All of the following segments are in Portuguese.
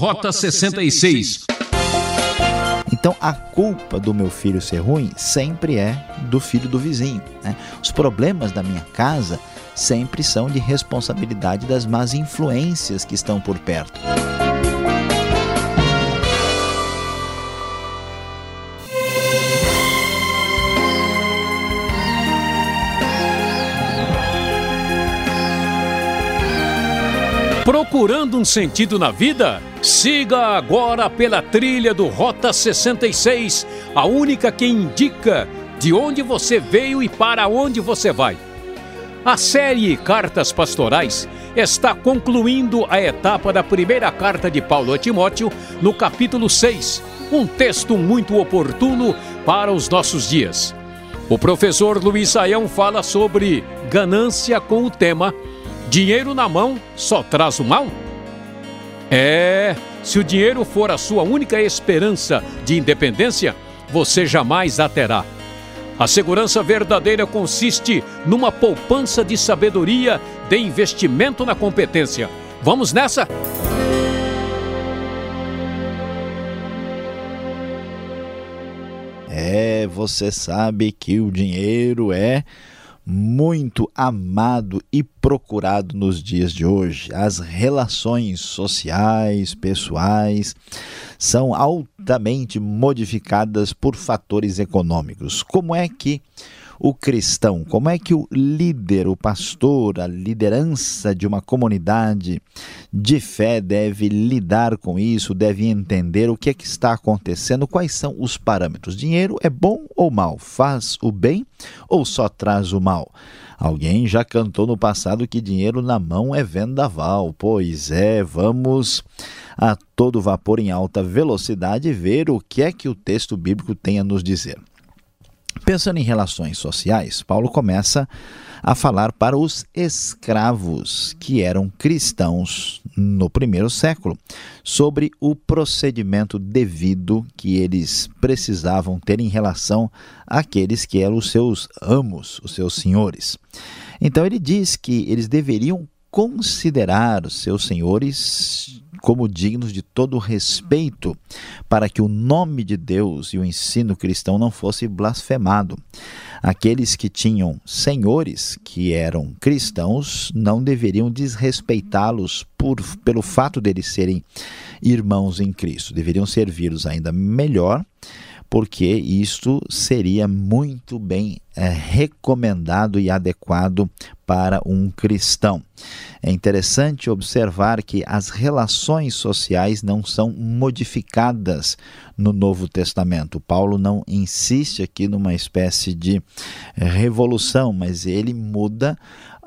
Rota 66. Então a culpa do meu filho ser ruim sempre é do filho do vizinho. Né? Os problemas da minha casa sempre são de responsabilidade das más influências que estão por perto. Procurando um sentido na vida? Siga agora pela trilha do Rota 66, a única que indica de onde você veio e para onde você vai. A série Cartas Pastorais está concluindo a etapa da primeira carta de Paulo a Timóteo, no capítulo 6, um texto muito oportuno para os nossos dias. O professor Luiz Saião fala sobre ganância com o tema Dinheiro na mão só traz o mal? É, se o dinheiro for a sua única esperança de independência, você jamais a terá. A segurança verdadeira consiste numa poupança de sabedoria, de investimento na competência. Vamos nessa? É, você sabe que o dinheiro é muito amado e procurado nos dias de hoje. As relações sociais, pessoais, são altamente modificadas por fatores econômicos. Como é que o cristão, como é que o líder, o pastor, a liderança de uma comunidade de fé deve lidar com isso, deve entender o que é que está acontecendo, quais são os parâmetros. Dinheiro é bom ou mal? Faz o bem ou só traz o mal? Alguém já cantou no passado que dinheiro na mão é vendaval. Pois é, vamos a todo vapor em alta velocidade ver o que é que o texto bíblico tem a nos dizer. Pensando em relações sociais, Paulo começa a falar para os escravos que eram cristãos no primeiro século sobre o procedimento devido que eles precisavam ter em relação àqueles que eram os seus amos, os seus senhores. Então ele diz que eles deveriam considerar seus senhores como dignos de todo respeito, para que o nome de Deus e o ensino cristão não fosse blasfemado. Aqueles que tinham senhores que eram cristãos não deveriam desrespeitá-los pelo fato deles serem irmãos em Cristo, deveriam servi-los ainda melhor porque isto seria muito bem é, recomendado e adequado para um cristão. É interessante observar que as relações sociais não são modificadas no Novo Testamento. Paulo não insiste aqui numa espécie de revolução, mas ele muda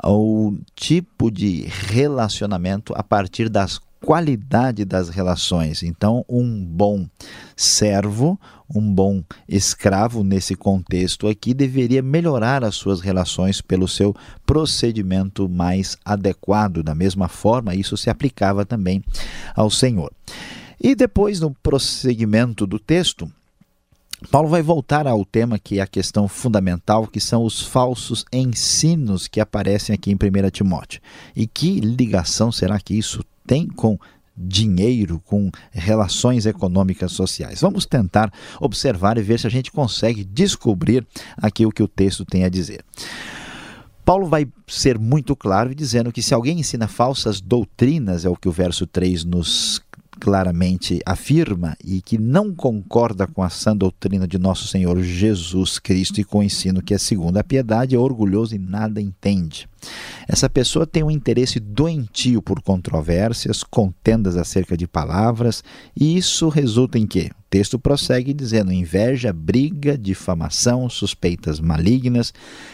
o tipo de relacionamento a partir das qualidade das relações. Então, um bom servo, um bom escravo nesse contexto aqui deveria melhorar as suas relações pelo seu procedimento mais adequado. Da mesma forma, isso se aplicava também ao Senhor. E depois, no prosseguimento do texto, Paulo vai voltar ao tema que é a questão fundamental, que são os falsos ensinos que aparecem aqui em 1 Timóteo. E que ligação será que isso tem com dinheiro, com relações econômicas sociais. Vamos tentar observar e ver se a gente consegue descobrir aqui o que o texto tem a dizer. Paulo vai ser muito claro dizendo que se alguém ensina falsas doutrinas, é o que o verso 3 nos claramente afirma e que não concorda com a sã doutrina de nosso Senhor Jesus Cristo e com o ensino que é segundo a piedade, é orgulhoso e nada entende. Essa pessoa tem um interesse doentio por controvérsias, contendas acerca de palavras, e isso resulta em quê? Texto prossegue dizendo: inveja, briga, difamação, suspeitas malignas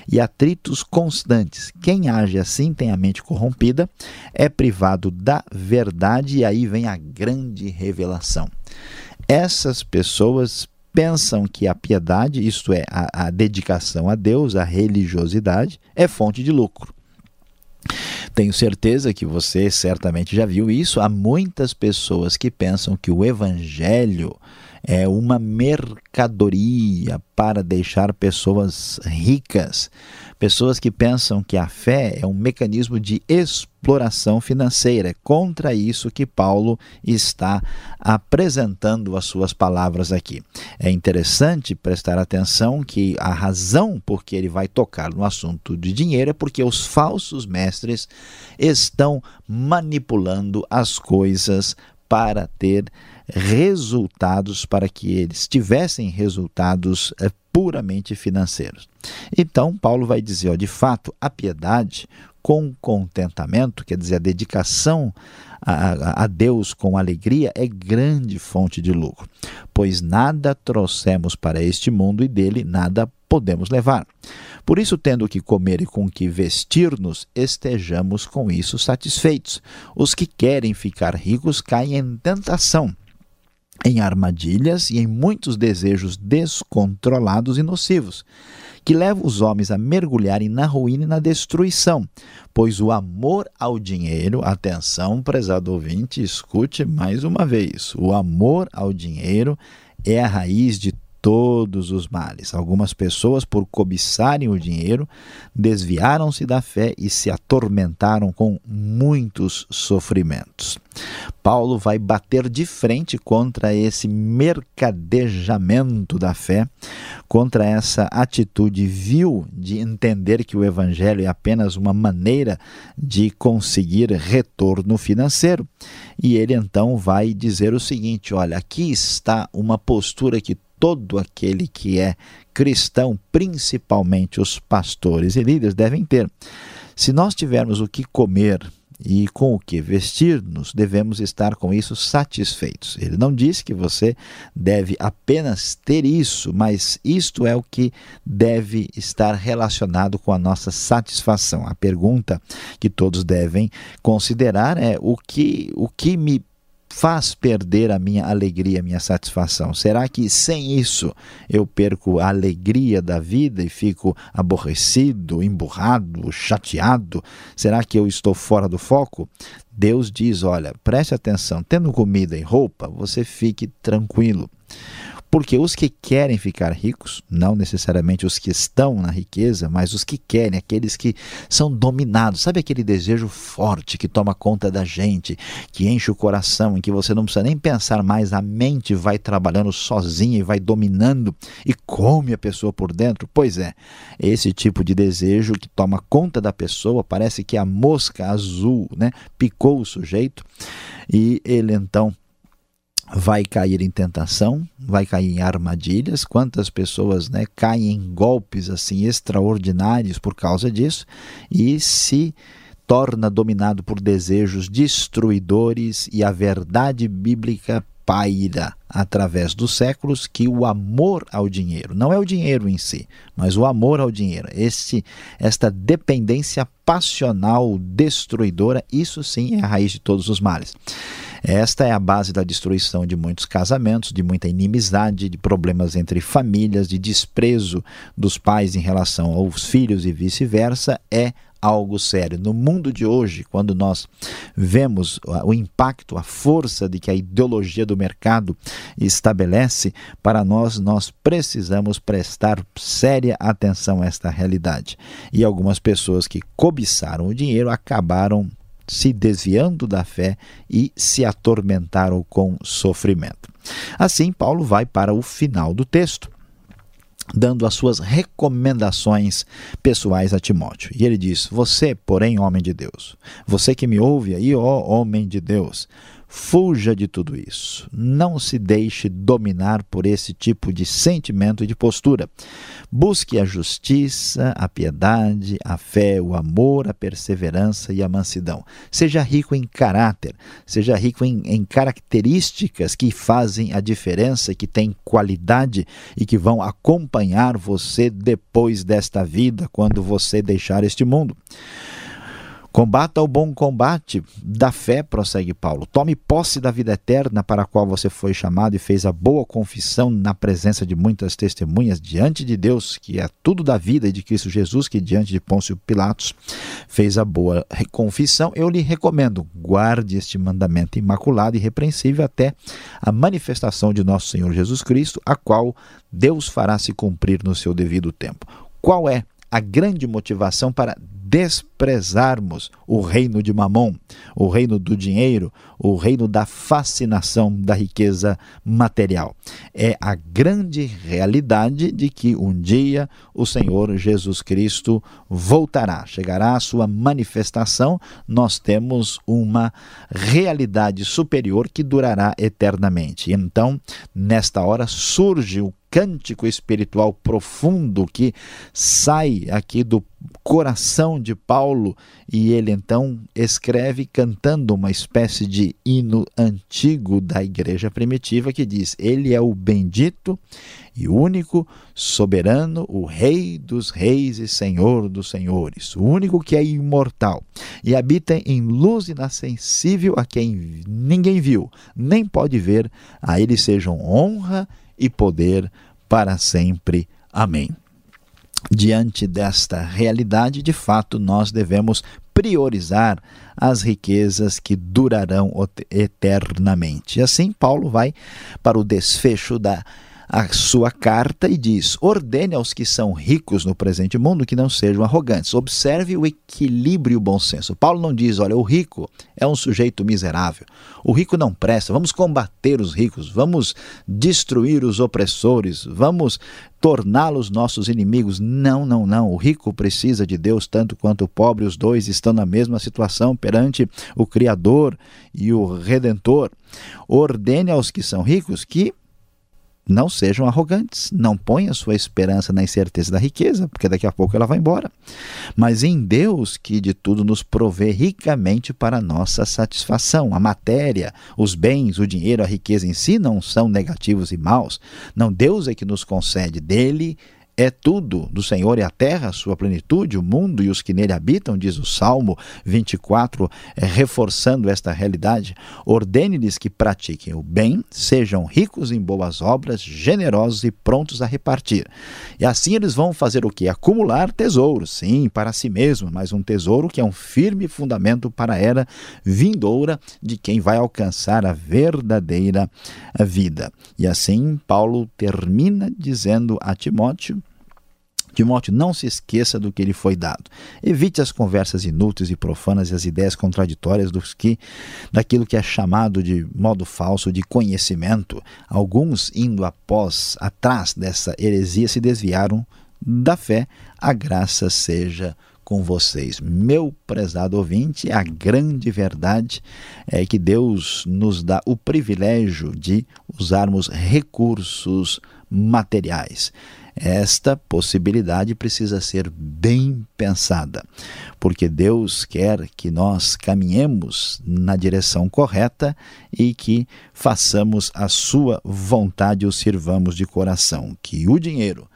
e atritos constantes. Quem age assim tem a mente corrompida, é privado da verdade, e aí vem a grande revelação. Essas pessoas pensam que a piedade, isto é, a, a dedicação a Deus, a religiosidade, é fonte de lucro. Tenho certeza que você certamente já viu isso. Há muitas pessoas que pensam que o evangelho é uma mercadoria para deixar pessoas ricas, Pessoas que pensam que a fé é um mecanismo de exploração financeira. É contra isso que Paulo está apresentando as suas palavras aqui. É interessante prestar atenção que a razão por que ele vai tocar no assunto de dinheiro é porque os falsos mestres estão manipulando as coisas para ter resultados, para que eles tivessem resultados é, puramente financeiros. Então, Paulo vai dizer: ó, de fato, a piedade com contentamento, quer dizer, a dedicação a, a, Deus com alegria, é grande fonte de lucro, pois nada trouxemos para este mundo e dele nada podemos levar. Por isso, tendo que comer e com que vestir-nos, estejamos com isso satisfeitos. Os que querem ficar ricos caem em tentação em armadilhas e em muitos desejos descontrolados e nocivos, que levam os homens a mergulharem na ruína e na destruição, pois o amor ao dinheiro, atenção, prezado ouvinte, escute mais uma vez, o amor ao dinheiro é a raiz de todos os males. Algumas pessoas, por cobiçarem o dinheiro, desviaram-se da fé e se atormentaram com muitos sofrimentos. Paulo vai bater de frente contra esse mercadejamento da fé, contra essa atitude vil de entender que o evangelho é apenas uma maneira de conseguir retorno financeiro. E ele então vai dizer o seguinte: olha, aqui está uma postura que todo aquele que é cristão, principalmente os pastores e líderes, devem ter. Se nós tivermos o que comer e com o que vestir-nos, devemos estar com isso satisfeitos. Ele não disse que você deve apenas ter isso, mas isto é o que deve estar relacionado com a nossa satisfação. A pergunta que todos devem considerar é o que, o que me faz perder a minha alegria, a minha satisfação? Será que sem isso eu perco a alegria da vida e fico aborrecido, emburrado, chateado? Será que eu estou fora do foco? Deus diz: olha, preste atenção, tendo comida e roupa, você fique tranquilo. Porque os que querem ficar ricos, não necessariamente os que estão na riqueza, mas os que querem, aqueles que são dominados, sabe aquele desejo forte que toma conta da gente, que enche o coração, em que você não precisa nem pensar mais, a mente vai trabalhando sozinha e vai dominando e come a pessoa por dentro? Pois é, esse tipo de desejo que toma conta da pessoa, parece que a mosca azul né, picou o sujeito e ele então vai cair em tentação, vai cair em armadilhas. Quantas pessoas né, caem em golpes assim extraordinários por causa disso e se torna dominado por desejos destruidores e a verdade bíblica paira através dos séculos que o amor ao dinheiro, não é o dinheiro em si, mas o amor ao dinheiro, este, esta dependência passional destruidora, isso sim é a raiz de todos os males. Esta é a base da destruição de muitos casamentos, de muita inimizade, de problemas entre famílias, de desprezo dos pais em relação aos filhos e vice-versa. É algo sério. No mundo de hoje, quando nós vemos o impacto, a força de que a ideologia do mercado estabelece, para nós, nós precisamos prestar séria atenção a esta realidade. E algumas pessoas que cobiçaram o dinheiro acabaram se desviando da fé e se atormentaram com sofrimento. Assim, Paulo vai para o final do texto, dando as suas recomendações pessoais a Timóteo. E ele diz: Você, porém, homem de Deus, você que me ouve aí, ó homem de Deus, Fuja de tudo isso. Não se deixe dominar por esse tipo de sentimento e de postura. Busque a justiça, a piedade, a fé, o amor, a perseverança e a mansidão. Seja rico em caráter, seja rico em, em características que fazem a diferença, que têm qualidade e que vão acompanhar você depois desta vida, quando você deixar este mundo. Combata o bom combate da fé, prossegue Paulo. Tome posse da vida eterna para a qual você foi chamado e fez a boa confissão na presença de muitas testemunhas diante de Deus, que é tudo da vida e de Cristo Jesus, que diante de Pôncio Pilatos fez a boa confissão. Eu lhe recomendo, guarde este mandamento imaculado e repreensível até a manifestação de nosso Senhor Jesus Cristo, a qual Deus fará se cumprir no seu devido tempo. Qual é a grande motivação para desprezarmos o reino de Mamon, o reino do dinheiro, o reino da fascinação da riqueza material. É a grande realidade de que um dia o Senhor Jesus Cristo voltará, chegará a sua manifestação. Nós temos uma realidade superior que durará eternamente. Então, nesta hora surge o cântico espiritual profundo que sai aqui do coração de Paulo e ele então escreve cantando uma espécie de hino antigo da igreja primitiva que diz: Ele é o bendito e único, soberano, o Rei dos reis e Senhor dos senhores, o único que é imortal e habita em luz inacessível a quem ninguém viu, nem pode ver, a ele sejam honra e poder para sempre. Amém. Diante desta realidade, de fato, nós devemos priorizar as riquezas que durarão eternamente. E assim, Paulo vai para o desfecho da a sua carta e diz: ordene aos que são ricos no presente mundo que não sejam arrogantes. Observe o equilíbrio e o bom senso. Paulo não diz: olha, o rico é um sujeito miserável. O rico não presta. Vamos combater os ricos, vamos destruir os opressores, vamos torná-los nossos inimigos. Não, não, não. O rico precisa de Deus tanto quanto o pobre, os dois estão na mesma situação perante o Criador e o Redentor. Ordene aos que são ricos que não sejam arrogantes, não ponham sua esperança na incerteza da riqueza, porque daqui a pouco ela vai embora. Mas em Deus, que de tudo nos provê ricamente para nossa satisfação. A matéria, os bens, o dinheiro, a riqueza em si não são negativos e maus. Não, Deus é que nos concede dele é tudo do Senhor e a terra, sua plenitude, o mundo e os que nele habitam, diz o Salmo 24, é, reforçando esta realidade. Ordene-lhes que pratiquem o bem, sejam ricos em boas obras, generosos e prontos a repartir. E assim eles vão fazer o que? Acumular tesouros, sim, para si mesmo, mas um tesouro que é um firme fundamento para a era vindoura de quem vai alcançar a verdadeira vida. E assim Paulo termina dizendo a Timóteo Timóteo, não se esqueça do que lhe foi dado. Evite as conversas inúteis e profanas e as ideias contraditórias dos que, daquilo que é chamado de modo falso de conhecimento. Alguns, indo após, atrás dessa heresia, se desviaram da fé. A graça seja com vocês. Meu prezado ouvinte, a grande verdade é que Deus nos dá o privilégio de usarmos recursos materiais. Esta possibilidade precisa ser bem pensada, porque Deus quer que nós caminhemos na direção correta e que façamos a sua vontade e o sirvamos de coração. Que o dinheiro,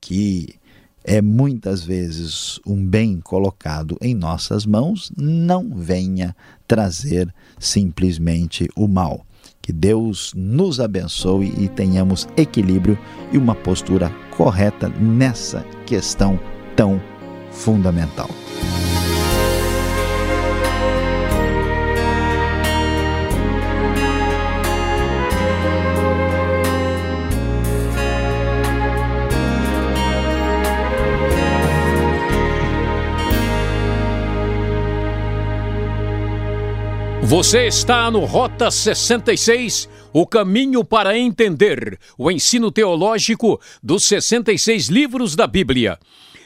que é muitas vezes um bem colocado em nossas mãos, não venha trazer simplesmente o mal que Deus nos abençoe e tenhamos equilíbrio e uma postura correta nessa questão tão fundamental. Você está no Rota 66, o caminho para entender o ensino teológico dos 66 livros da Bíblia.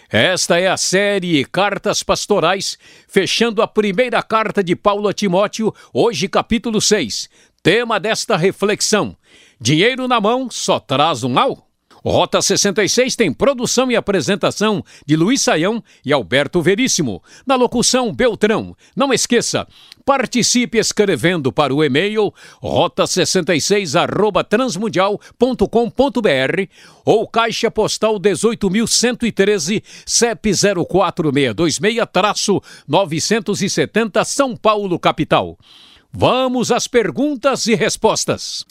Esta é a série Cartas Pastorais, fechando a primeira carta de Paulo a Timóteo, hoje capítulo 6. Tema desta reflexão: Dinheiro na mão só traz o mal? Rota 66 tem produção e apresentação de Luiz Saião e Alberto Veríssimo. Na locução, Beltrão. Não esqueça, participe escrevendo para o e-mail rota66 transmundial.com.br ou caixa postal 18.113 CEP 04626-970 São Paulo, capital. Vamos às perguntas e respostas.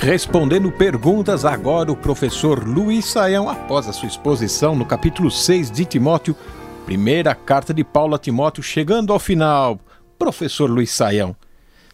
Respondendo perguntas, agora o professor Luiz Saião, após a sua exposição no capítulo 6 de Timóteo, primeira carta de Paulo a Timóteo, chegando ao final. Professor Luiz Saião,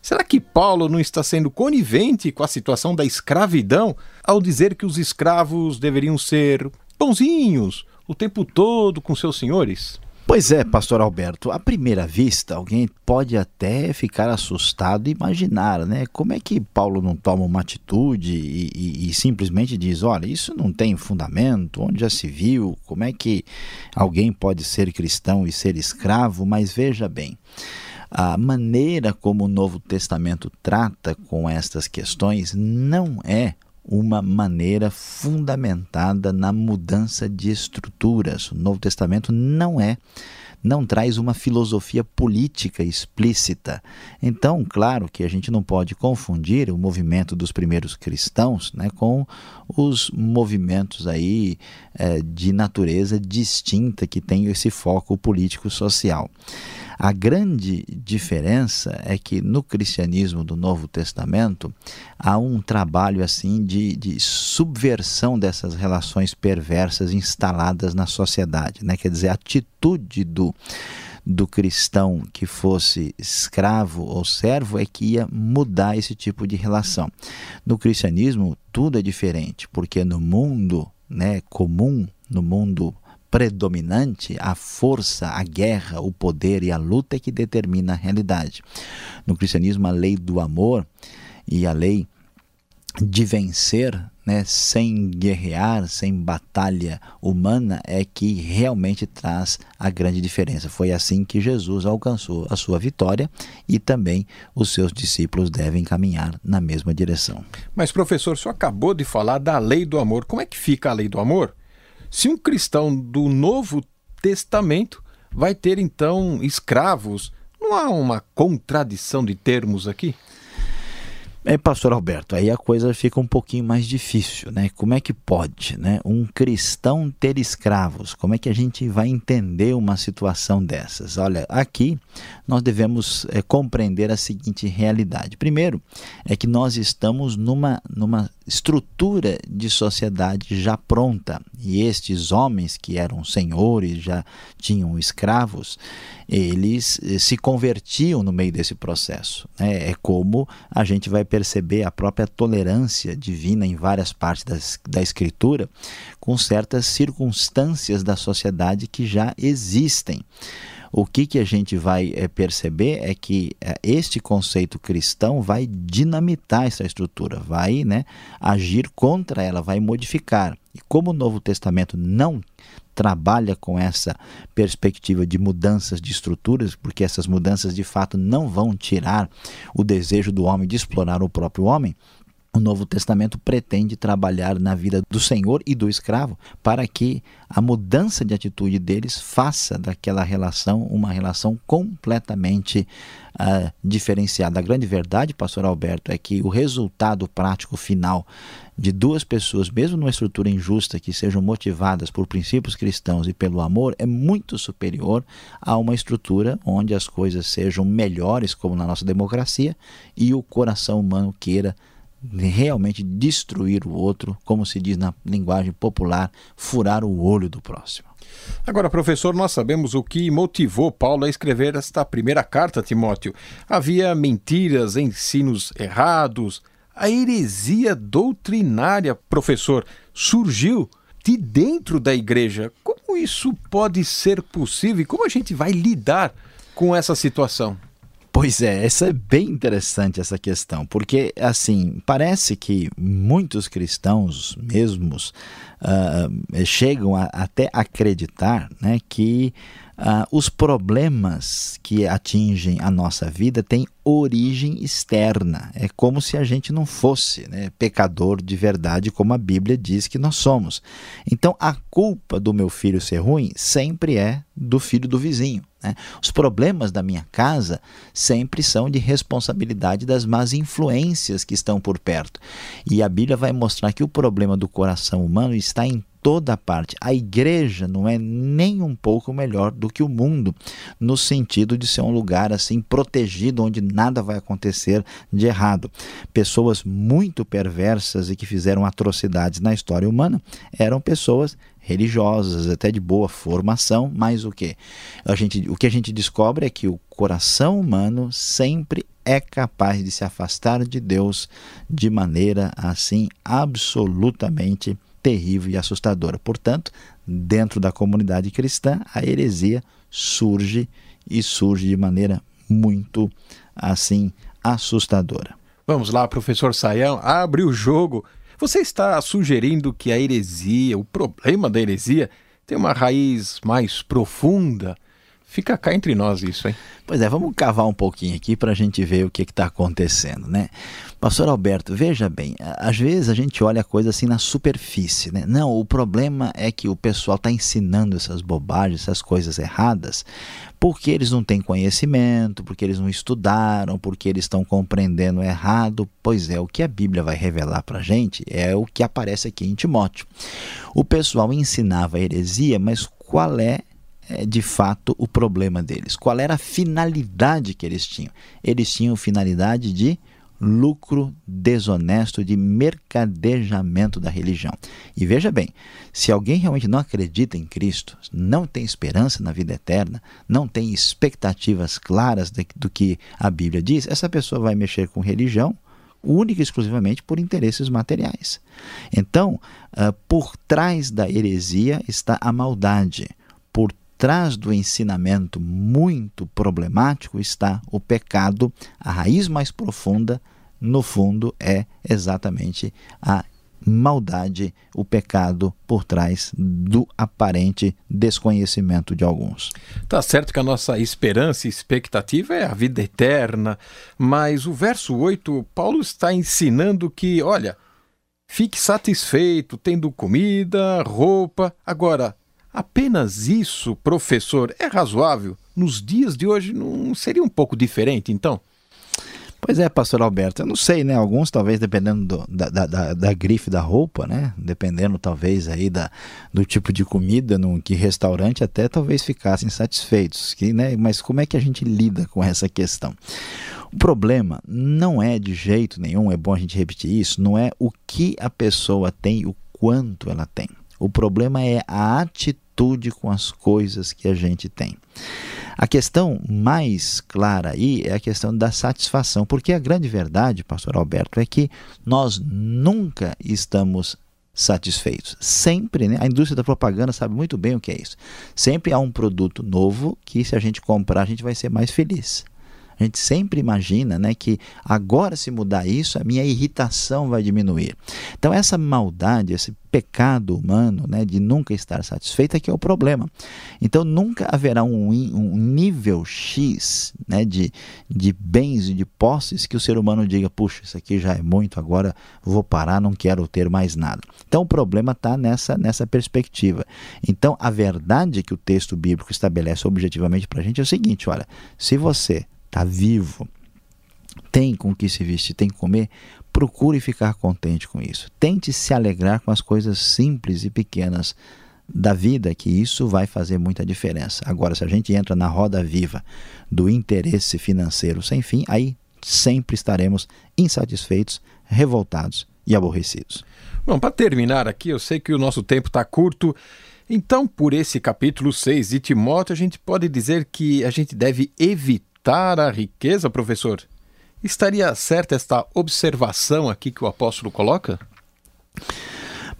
Será que Paulo não está sendo conivente com a situação da escravidão ao dizer que os escravos deveriam ser bonzinhos o tempo todo com seus senhores? Pois é, pastor Alberto, à primeira vista, alguém pode até ficar assustado e imaginar, né? Como é que Paulo não toma uma atitude e, e, e, simplesmente diz: olha, isso não tem fundamento, onde já se viu, como é que alguém pode ser cristão e ser escravo? Mas veja bem. A maneira como o Novo Testamento trata com estas questões não é uma maneira fundamentada na mudança de estruturas. O Novo Testamento não é não traz uma filosofia política explícita. Então, claro que a gente não pode confundir o movimento dos primeiros cristãos né, com os movimentos aí é, de natureza distinta que tem esse foco político-social. A grande diferença é que no cristianismo do Novo Testamento há um trabalho assim de, de subversão dessas relações perversas instaladas na sociedade, né? quer dizer, a atitude do do cristão que fosse escravo ou servo é que ia mudar esse tipo de relação. No cristianismo, tudo é diferente, porque no mundo né, comum, no mundo predominante, a força, a guerra, o poder e a luta é que determina a realidade. No cristianismo, a lei do amor e a lei de vencer, né, sem guerrear, sem batalha humana, é que realmente traz a grande diferença. Foi assim que Jesus alcançou a sua vitória e também os seus discípulos devem caminhar na mesma direção. Mas, professor, o senhor acabou de falar da lei do amor. Como é que fica a lei do amor? Se um cristão do Novo Testamento vai ter então escravos, não há uma contradição de termos aqui? É, pastor Alberto, aí a coisa fica um pouquinho mais difícil, né? Como é que pode, né? Um cristão ter escravos? Como é que a gente vai entender uma situação dessas? Olha, aqui nós devemos é, compreender a seguinte realidade. Primeiro, é que nós estamos numa, numa estrutura de sociedade já pronta e estes homens que eram senhores, já tinham escravos, eles eh, se convertiam no meio desse processo. Né? É como a gente vai perceber a própria tolerância divina em várias partes das, da Escritura, com certas circunstâncias da sociedade que já existem. O que, que a gente vai é, perceber é que é, este conceito cristão vai dinamitar essa estrutura, vai né, agir contra ela, vai modificar. E como o Novo Testamento não trabalha com essa perspectiva de mudanças de estruturas, porque essas mudanças de fato não vão tirar o desejo do homem de explorar o próprio homem, o Novo Testamento pretende trabalhar na vida do senhor e do escravo para que a mudança de atitude deles faça daquela relação uma relação completamente uh, diferenciada. A grande verdade, pastor Alberto, é que o resultado prático final de duas pessoas, mesmo numa estrutura injusta, que sejam motivadas por princípios cristãos e pelo amor, é muito superior a uma estrutura onde as coisas sejam melhores, como na nossa democracia, e o coração humano queira realmente destruir o outro, como se diz na linguagem popular, furar o olho do próximo. Agora, professor, nós sabemos o que motivou Paulo a escrever esta primeira carta a Timóteo. Havia mentiras, ensinos errados, a heresia doutrinária, professor, surgiu de dentro da igreja. Como isso pode ser possível e como a gente vai lidar com essa situação? Pois é, essa é bem interessante essa questão, porque assim parece que muitos cristãos mesmos uh, chegam a, até acreditar, né, que uh, os problemas que atingem a nossa vida têm origem externa. É como se a gente não fosse né, pecador de verdade, como a Bíblia diz que nós somos. Então, a culpa do meu filho ser ruim sempre é do filho do vizinho. Né? Os problemas da minha casa sempre são de responsabilidade das más influências que estão por perto. E a Bíblia vai mostrar que o problema do coração humano está em toda parte. A igreja não é nem um pouco melhor do que o mundo, no sentido de ser um lugar assim protegido onde nada vai acontecer de errado. Pessoas muito perversas e que fizeram atrocidades na história humana eram pessoas religiosas, até de boa formação, mas o que? A gente, o que a gente descobre é que o coração humano sempre é capaz de se afastar de Deus de maneira assim absolutamente terrível e assustadora. Portanto, dentro da comunidade cristã, a heresia surge e surge de maneira muito assim assustadora. Vamos lá, professor Saião, abre o jogo. Você está sugerindo que a heresia, o problema da heresia, tem uma raiz mais profunda Fica cá entre nós isso, hein? Pois é, vamos cavar um pouquinho aqui para a gente ver o que está acontecendo, né? Pastor Alberto, veja bem, às vezes a gente olha a coisa assim na superfície, né? Não, o problema é que o pessoal está ensinando essas bobagens, essas coisas erradas, porque eles não têm conhecimento, porque eles não estudaram, porque eles estão compreendendo errado. Pois é, o que a Bíblia vai revelar para a gente é o que aparece aqui em Timóteo. O pessoal ensinava heresia, mas qual é, de fato o problema deles. Qual era a finalidade que eles tinham? Eles tinham finalidade de lucro desonesto, de mercadejamento da religião. E veja bem, se alguém realmente não acredita em Cristo, não tem esperança na vida eterna, não tem expectativas claras do que a Bíblia diz, essa pessoa vai mexer com religião única e exclusivamente por interesses materiais. Então, uh, por trás da heresia está a maldade. Por trás do ensinamento muito problemático está o pecado, a raiz mais profunda, no fundo, é exatamente a maldade, o pecado por trás do aparente desconhecimento de alguns. Tá certo que a nossa esperança e expectativa é a vida eterna, mas o verso 8, Paulo está ensinando que, olha, fique satisfeito tendo comida, roupa. Agora, Apenas isso, professor, é razoável? Nos dias de hoje não seria um pouco diferente, então? Pois é, pastor Alberto, eu não sei, né? Alguns talvez dependendo do, da, da, da, da, grife da roupa, né? Dependendo talvez aí da, do tipo de comida, no que restaurante até talvez ficassem satisfeitos, que, né? Mas como é que a gente lida com essa questão? O problema não é de jeito nenhum, é bom a gente repetir isso, não é o que a pessoa tem, o quanto ela tem. O problema é a atitude com as coisas que a gente tem. A questão mais clara aí é a questão da satisfação, porque a grande verdade, pastor Alberto, é que nós nunca estamos satisfeitos. Sempre, né? A indústria da propaganda sabe muito bem o que é isso. Sempre há um produto novo que se a gente comprar, a gente vai ser mais feliz. A gente sempre imagina né, que agora, se mudar isso, a minha irritação vai diminuir. Então, essa maldade, esse pecado humano né, de nunca estar satisfeito é que é o problema. Então, nunca haverá um, um nível X né, de, de bens e de posses que o ser humano diga: puxa, isso aqui já é muito, agora vou parar, não quero ter mais nada. Então, o problema está nessa, nessa perspectiva. Então, a verdade que o texto bíblico estabelece objetivamente para a gente é o seguinte: olha, se você está vivo, tem com que se vestir, tem que comer, procure ficar contente com isso. Tente se alegrar com as coisas simples e pequenas da vida, que isso vai fazer muita diferença. Agora, se a gente entra na roda viva do interesse financeiro sem fim, aí sempre estaremos insatisfeitos, revoltados e aborrecidos. Bom, para terminar aqui, eu sei que o nosso tempo está curto. Então, por esse capítulo 6 de Timóteo, a gente pode dizer que a gente deve evitar aumentar a riqueza, professor? Estaria certa esta observação aqui que o apóstolo coloca?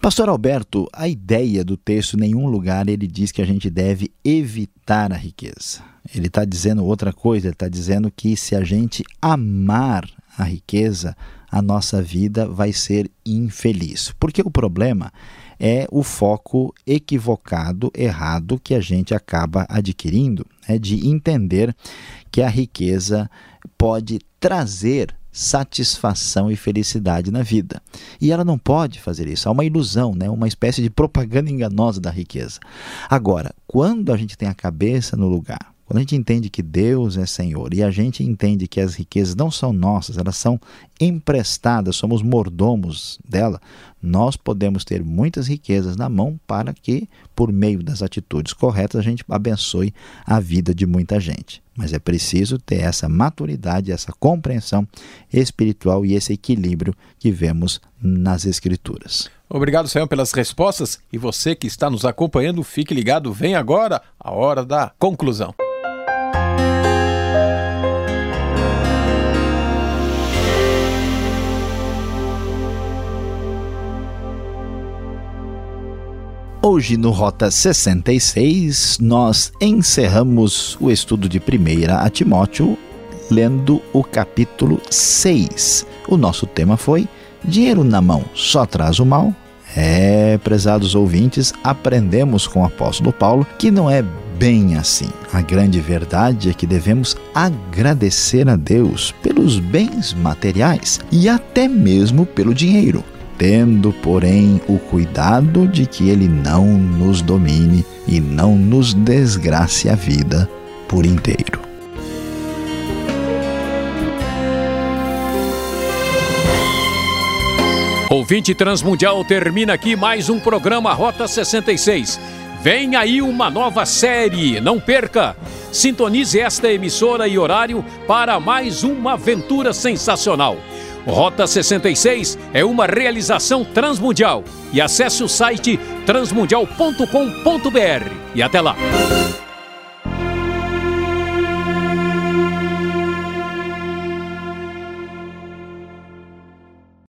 Pastor Alberto, a ideia do texto, em nenhum lugar ele diz que a gente deve evitar a riqueza. Ele está dizendo outra coisa, ele está dizendo que se a gente amar a riqueza, a nossa vida vai ser infeliz. Porque o problema é o foco equivocado, errado que a gente acaba adquirindo, é de entender que a riqueza pode trazer satisfação e felicidade na vida. E ela não pode fazer isso. Há uma ilusão, né? uma espécie de propaganda enganosa da riqueza. Agora, quando a gente tem a cabeça no lugar, quando a gente entende que Deus é Senhor e a gente entende que as riquezas não são nossas, elas são emprestadas, somos mordomos dela, nós podemos ter muitas riquezas na mão para que, por meio das atitudes corretas, a gente abençoe a vida de muita gente. Mas é preciso ter essa maturidade, essa compreensão espiritual e esse equilíbrio que vemos nas Escrituras. Obrigado, Senhor, pelas respostas. E você que está nos acompanhando, fique ligado. Vem agora a hora da conclusão. Hoje no Rota 66, nós encerramos o estudo de 1 a Timóteo lendo o capítulo 6. O nosso tema foi Dinheiro na mão só traz o mal? É, prezados ouvintes, aprendemos com o apóstolo Paulo que não é bem assim. A grande verdade é que devemos agradecer a Deus pelos bens materiais e até mesmo pelo dinheiro, tendo, porém, o cuidado de que ele não nos domine e não nos desgrace a vida por inteiro. Ouvinte Transmundial termina aqui mais um programa Rota 66. Vem aí uma nova série, não perca! Sintonize esta emissora e horário para mais uma aventura sensacional. Rota 66 é uma realização transmundial. E acesse o site transmundial.com.br. E até lá!